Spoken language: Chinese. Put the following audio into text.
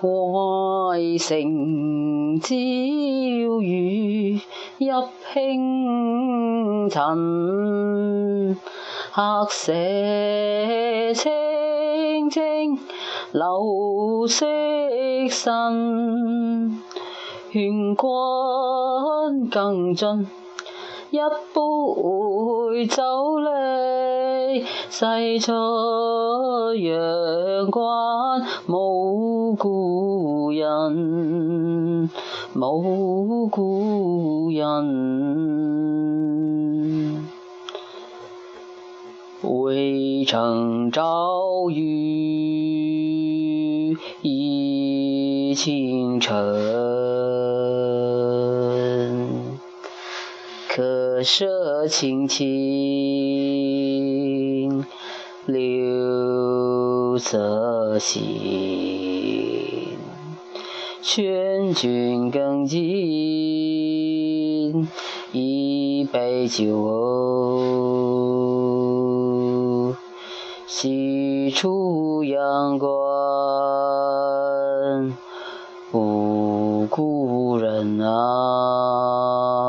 渭城朝雨浥轻尘，客舍青青柳色新。劝君更尽一杯酒嚟，西出阳关无故人，无故人。渭城朝雨浥轻尘，客舍青青柳色新。劝君更尽一杯酒，西出阳关无故人啊。